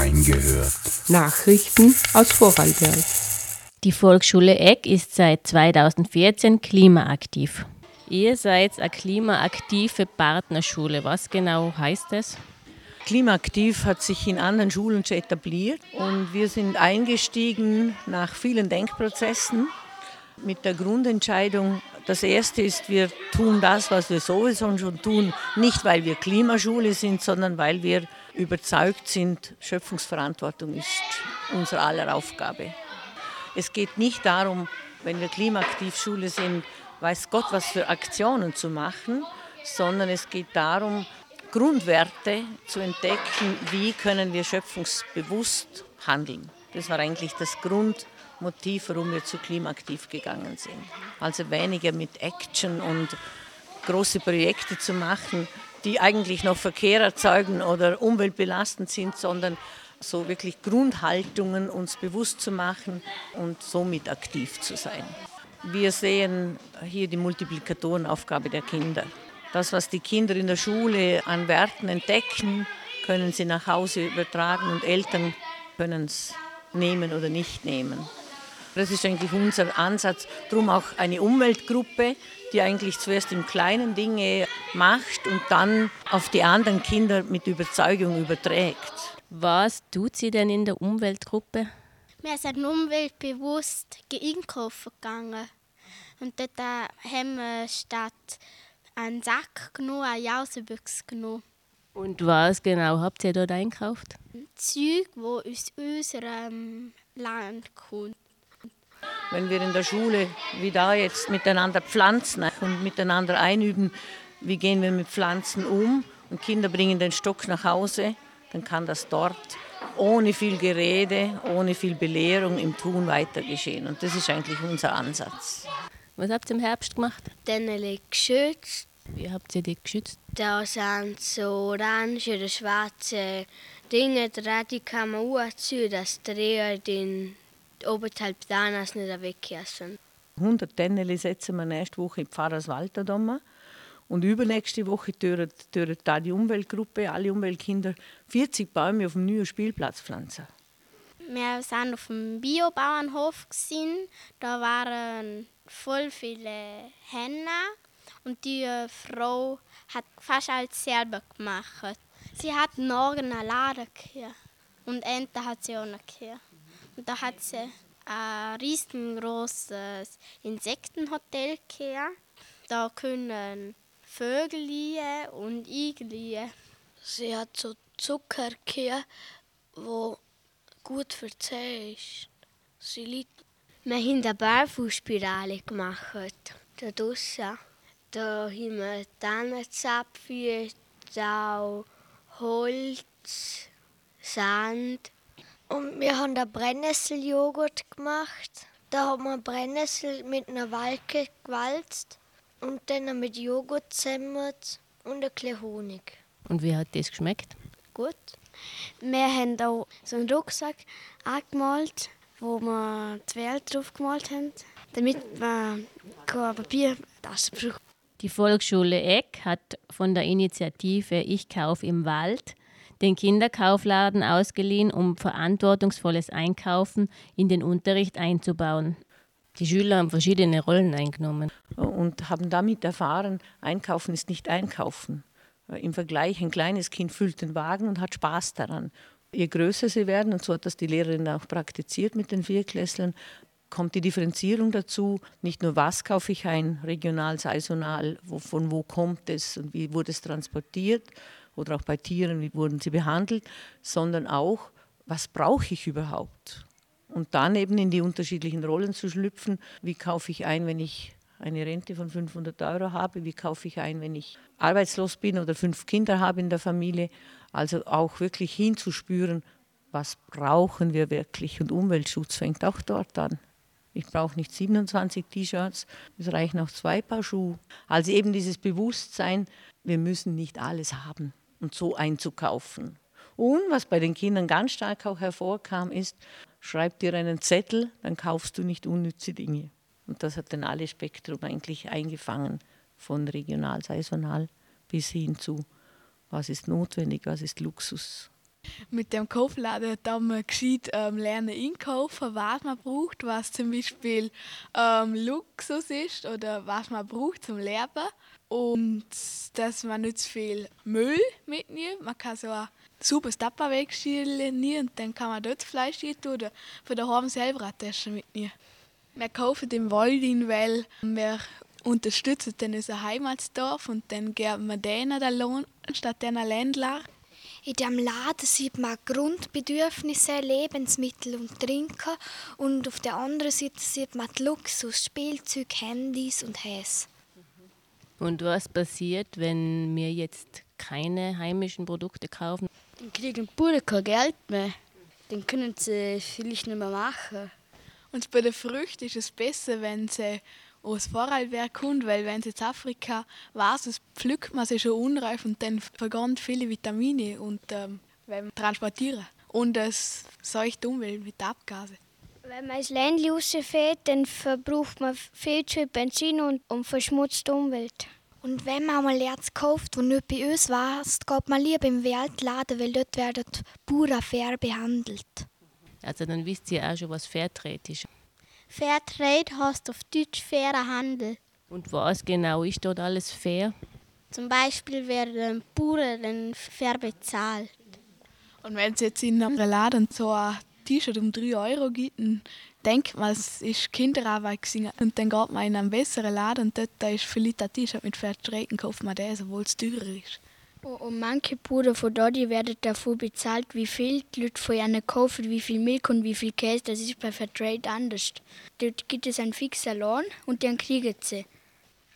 reingehört. Nachrichten aus Vorarlberg. Die Volksschule Eck ist seit 2014 klimaaktiv. Ihr seid eine klimaaktive Partnerschule. Was genau heißt das? Klimaaktiv hat sich in anderen Schulen schon etabliert und wir sind eingestiegen nach vielen Denkprozessen mit der Grundentscheidung, das erste ist, wir tun das, was wir sowieso schon tun, nicht weil wir Klimaschule sind, sondern weil wir überzeugt sind, Schöpfungsverantwortung ist unsere aller Aufgabe. Es geht nicht darum, wenn wir Klimaaktivschule sind, weiß Gott, was für Aktionen zu machen, sondern es geht darum, Grundwerte zu entdecken, wie können wir schöpfungsbewusst handeln. Das war eigentlich das Grundmotiv, warum wir zu klimaaktiv gegangen sind. Also weniger mit Action und große Projekte zu machen, die eigentlich noch Verkehr erzeugen oder umweltbelastend sind, sondern so wirklich Grundhaltungen uns bewusst zu machen und somit aktiv zu sein. Wir sehen hier die Multiplikatorenaufgabe der Kinder. Das, was die Kinder in der Schule an Werten entdecken, können sie nach Hause übertragen und Eltern können es nehmen oder nicht nehmen. Das ist eigentlich unser Ansatz. Darum auch eine Umweltgruppe, die eigentlich zuerst im kleinen Dinge macht und dann auf die anderen Kinder mit Überzeugung überträgt. Was tut sie denn in der Umweltgruppe? Wir sind umweltbewusst einkaufen gegangen. Und dort haben wir statt einen Sack genommen, eine Jausebüchse genommen. Und was genau habt ihr dort einkauft? Zeug, wo aus unserem Land kommt. Wenn wir in der Schule wie da jetzt miteinander pflanzen und miteinander einüben, wie gehen wir mit Pflanzen um und Kinder bringen den Stock nach Hause, dann kann das dort ohne viel Gerede, ohne viel Belehrung im Tun weiter geschehen. Und das ist eigentlich unser Ansatz. Was habt ihr im Herbst gemacht? Dann geschützt. Wie habt ihr die geschützt? Da sind so orange oder schwarze Dinge dran, die kann man anziehen, dass die den oberhalb Danas nicht weggessen. 100 Tenneli setzen wir nächste Woche in Pfarrerswald da und übernächste Woche tören, da die Umweltgruppe, alle Umweltkinder, 40 Bäume auf dem neuen Spielplatz pflanzen. Wir waren auf dem Biobauernhof. Da waren voll viele Hennen und die Frau hat fast alles selber gemacht. Sie hat morgen eine Lade hier und Ente hat sie auch noch hier. Und da hat sie ein riesengroßes Insektenhotel hier. Da können Vögel und Igel. Sie hat so Zucker hier, wo gut die ist. Sie liegt. Wir haben eine Barfußspirale gemacht. Da draussen. Da haben wir Tannenzapfen, Tau, Holz, Sand. Und wir haben da Brennnesseljoghurt gemacht. Da haben wir Brennnessel mit einer Walke gewalzt und dann mit Joghurt zusammen und ein bisschen Honig. Und wie hat das geschmeckt? Gut. Wir haben auch so einen Rucksack angemalt, wo wir die Welt drauf gemalt haben, damit man kein Papier das braucht. Die Volksschule Eck hat von der Initiative Ich kauf im Wald den Kinderkaufladen ausgeliehen, um verantwortungsvolles Einkaufen in den Unterricht einzubauen. Die Schüler haben verschiedene Rollen eingenommen. Und haben damit erfahren, Einkaufen ist nicht Einkaufen. Im Vergleich, ein kleines Kind füllt den Wagen und hat Spaß daran. Je größer sie werden, und so hat das die Lehrerin auch praktiziert mit den Vierklässlern, kommt die Differenzierung dazu. Nicht nur, was kaufe ich ein, regional, saisonal, wo, von wo kommt es und wie wurde es transportiert oder auch bei Tieren, wie wurden sie behandelt, sondern auch, was brauche ich überhaupt? Und dann eben in die unterschiedlichen Rollen zu schlüpfen. Wie kaufe ich ein, wenn ich eine Rente von 500 Euro habe? Wie kaufe ich ein, wenn ich arbeitslos bin oder fünf Kinder habe in der Familie? Also auch wirklich hinzuspüren, was brauchen wir wirklich? Und Umweltschutz fängt auch dort an. Ich brauche nicht 27 T-Shirts, es reichen auch zwei Paar Schuhe. Also eben dieses Bewusstsein, wir müssen nicht alles haben und so einzukaufen. Und was bei den Kindern ganz stark auch hervorkam, ist, schreib dir einen Zettel, dann kaufst du nicht unnütze Dinge. Und das hat dann alle Spektrum eigentlich eingefangen, von regional, saisonal bis hin zu, was ist notwendig, was ist Luxus. Mit dem Kaufladen da man gescheit ähm, lernen einkaufen, was man braucht, was zum Beispiel ähm, Luxus ist oder was man braucht zum Leben. Und dass man nicht zu viel Müll mitnimmt. Man kann so ein super Tupperware nehmen und dann kann man dort Fleisch rein tun oder von daheim selber eine Tasche mitnehmen. Wir kaufen den Wald in, weil wir unterstützen dann unser Heimatsdorf und dann geben wir denen den Lohn statt den Ländler. In diesem Laden sieht man Grundbedürfnisse, Lebensmittel und Trinken und auf der anderen Seite sieht man Luxus, Spielzeug, Handys und Häs. Und was passiert, wenn wir jetzt keine heimischen Produkte kaufen? Dann kriegen die Bauern kein Geld mehr. Dann können sie vielleicht nicht mehr machen. Und bei den Früchten ist es besser, wenn sie aus Vorarlberg kommt, weil wenn sie in Afrika was, pflückt man sie schon unreif und dann vergehen viele Vitamine und ähm, wenn transportieren. Und es seucht die Umwelt mit Abgasen. Wenn man ins Ländchen rausfährt, dann verbraucht man viel zu viel Benzin und, und verschmutzt die Umwelt. Und wenn man mal Erz kauft, das nicht bei uns war, geht man lieber im Weltladen, weil dort werden Bauern fair behandelt. Also dann wisst ihr auch schon, was Fairtrade ist. Fairtrade heißt auf Deutsch fairer Handel. Und was genau ist dort alles fair? Zum Beispiel werden Bauern fair bezahlt. Und wenn es jetzt in einem Laden so ein T-Shirt um 3 Euro gibt, dann denkt man, es ist Kinderarbeit gewesen. Und dann geht man in einen besseren Laden und dort ist vielleicht ein T-Shirt mit Fairtrade und kauft man das, obwohl es teurer ist. Und manche Bauern von dort werden davon bezahlt, wie viel die Leute von ihnen kaufen, wie viel Milch und wie viel Käse. Das ist bei Fairtrade anders. Dort gibt es einen fixen Lohn und dann kriegen sie.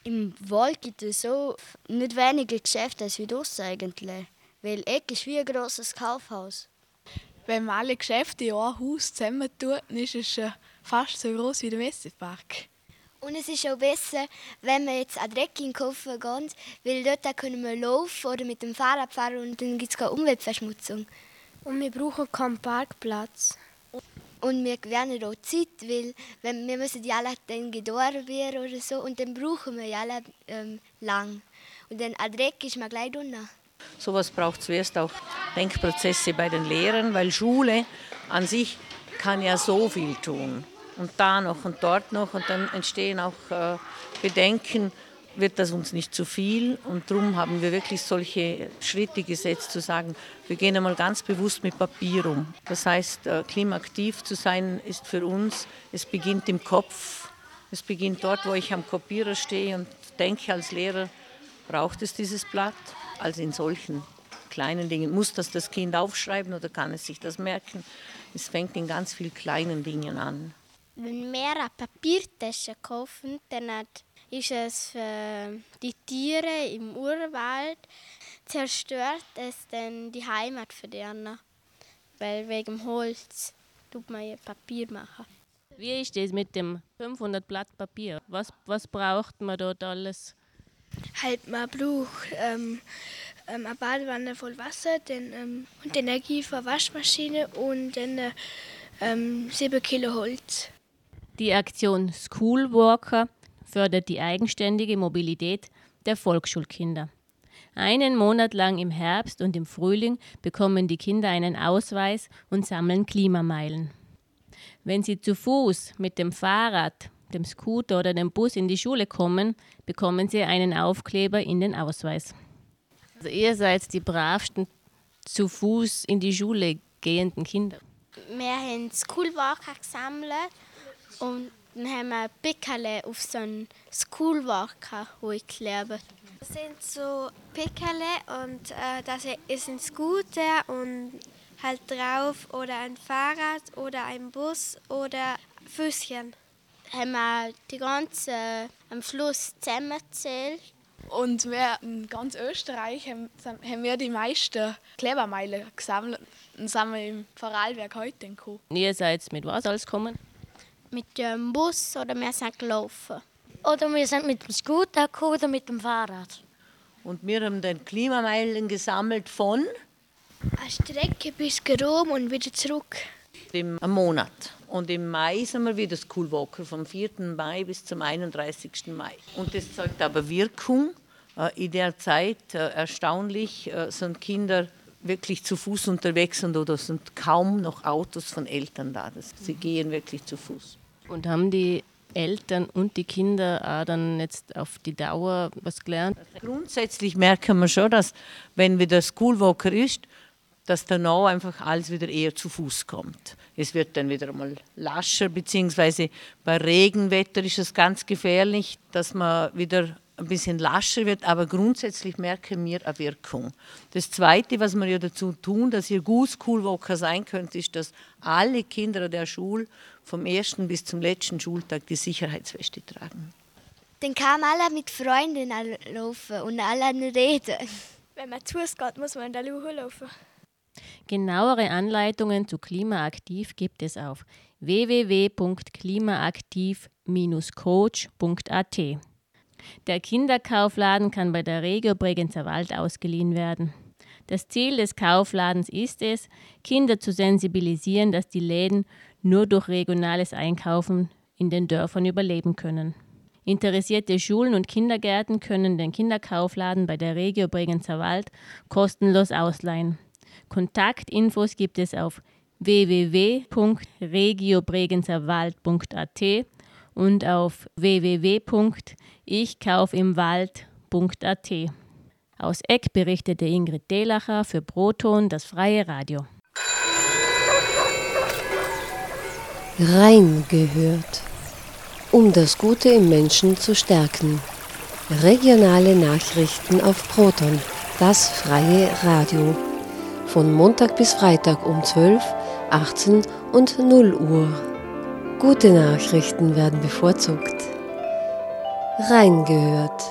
Im Wald gibt es so nicht weniger Geschäfte als wie das eigentlich. Weil Eck ist wie ein grosses Kaufhaus. Wenn man alle Geschäfte in ein Haus zusammentut, dann ist es fast so groß wie der Messepark. Und es ist auch besser, wenn wir jetzt an Trekking kaufen gehen, weil dort können wir laufen oder mit dem Fahrrad fahren und dann gibt es keine Umweltverschmutzung. Und wir brauchen keinen Parkplatz. Und wir gewinnen auch Zeit, weil wenn, wir müssen die alle dann gedauert werden oder so und dann brauchen wir ja alle ähm, lang. Und dann an Dreck ist man gleich unten. Sowas braucht zuerst auch Denkprozesse bei den Lehrern, weil Schule an sich kann ja so viel tun und da noch und dort noch und dann entstehen auch äh, Bedenken, wird das uns nicht zu viel und darum haben wir wirklich solche Schritte gesetzt, zu sagen, wir gehen einmal ganz bewusst mit Papier um. Das heißt, äh, klimaaktiv zu sein ist für uns, es beginnt im Kopf, es beginnt dort, wo ich am Kopierer stehe und denke als Lehrer, braucht es dieses Blatt? Also in solchen kleinen Dingen. Muss das das Kind aufschreiben oder kann es sich das merken? Es fängt in ganz vielen kleinen Dingen an. Wenn wir eine Papiertasche kaufen, dann ist es für die Tiere im Urwald, zerstört es dann die Heimat für die anderen. Weil wegen Holz tut man ja Papier machen. Wie ist das mit dem 500 Blatt Papier? Was, was braucht man dort alles? Halt, man braucht ähm, ähm, eine Badewanne voll Wasser dann, ähm, und Energie für Waschmaschine und dann ähm, 7 Kilo Holz. Die Aktion Schoolwalker fördert die eigenständige Mobilität der Volksschulkinder. Einen Monat lang im Herbst und im Frühling bekommen die Kinder einen Ausweis und sammeln Klimameilen. Wenn sie zu Fuß, mit dem Fahrrad, dem Scooter oder dem Bus in die Schule kommen, bekommen sie einen Aufkleber in den Ausweis. Also ihr seid die bravsten zu Fuß in die Schule gehenden Kinder. Wir haben Schoolwalker gesammelt und dann haben wir Pickerle auf so einen Schoolwalker geklebt. Das sind so Pickerle und äh, das ist ein Scooter und halt drauf oder ein Fahrrad oder ein Bus oder Füßchen. Haben wir die ganze am Schluss zusammengezählt. Und wir in ganz Österreich haben, haben wir die meisten Klebermeilen gesammelt und sind wir im Vorarlberg heute gekommen. Ihr seid mit was alles gekommen? Mit dem Bus oder wir sind gelaufen. Oder wir sind mit dem Scooter gekommen oder mit dem Fahrrad. Und wir haben dann Klimameilen gesammelt von? Eine Strecke bis Rom und wieder zurück. Im Monat. Und im Mai sind wir wieder Schoolwalker, vom 4. Mai bis zum 31. Mai. Und das zeigt aber Wirkung. In der Zeit, erstaunlich, sind Kinder wirklich zu Fuß unterwegs und oder sind kaum noch Autos von Eltern da. Das, sie gehen wirklich zu Fuß. Und haben die Eltern und die Kinder auch dann jetzt auf die Dauer was gelernt? Grundsätzlich merken wir schon, dass wenn wieder Schoolwalker ist, dass danach einfach alles wieder eher zu Fuß kommt. Es wird dann wieder einmal lascher, beziehungsweise bei Regenwetter ist es ganz gefährlich, dass man wieder ein bisschen lascher wird, aber grundsätzlich merken wir eine Wirkung. Das Zweite, was wir ja dazu tun, dass ihr gut Schoolwalker sein könnt, ist, dass alle Kinder der Schule vom ersten bis zum letzten Schultag die Sicherheitsweste tragen. Dann kann man alle mit Freunden laufen und alle reden. Wenn man zu geht, muss man in der Luhe laufen. Genauere Anleitungen zu Klimaaktiv gibt es auf www.klimaaktiv-coach.at. Der Kinderkaufladen kann bei der Regio Bregenzer Wald ausgeliehen werden. Das Ziel des Kaufladens ist es, Kinder zu sensibilisieren, dass die Läden nur durch regionales Einkaufen in den Dörfern überleben können. Interessierte Schulen und Kindergärten können den Kinderkaufladen bei der Regio Bregenzer Wald kostenlos ausleihen. Kontaktinfos gibt es auf www.regiobregenzerwald.at und auf www.ichkaufimwald.at. Aus Eck berichtete Ingrid Delacher für Proton das freie Radio. Rein gehört. Um das Gute im Menschen zu stärken. Regionale Nachrichten auf Proton, das freie Radio. Von Montag bis Freitag um 12, 18 und 0 Uhr. Gute Nachrichten werden bevorzugt. Reingehört.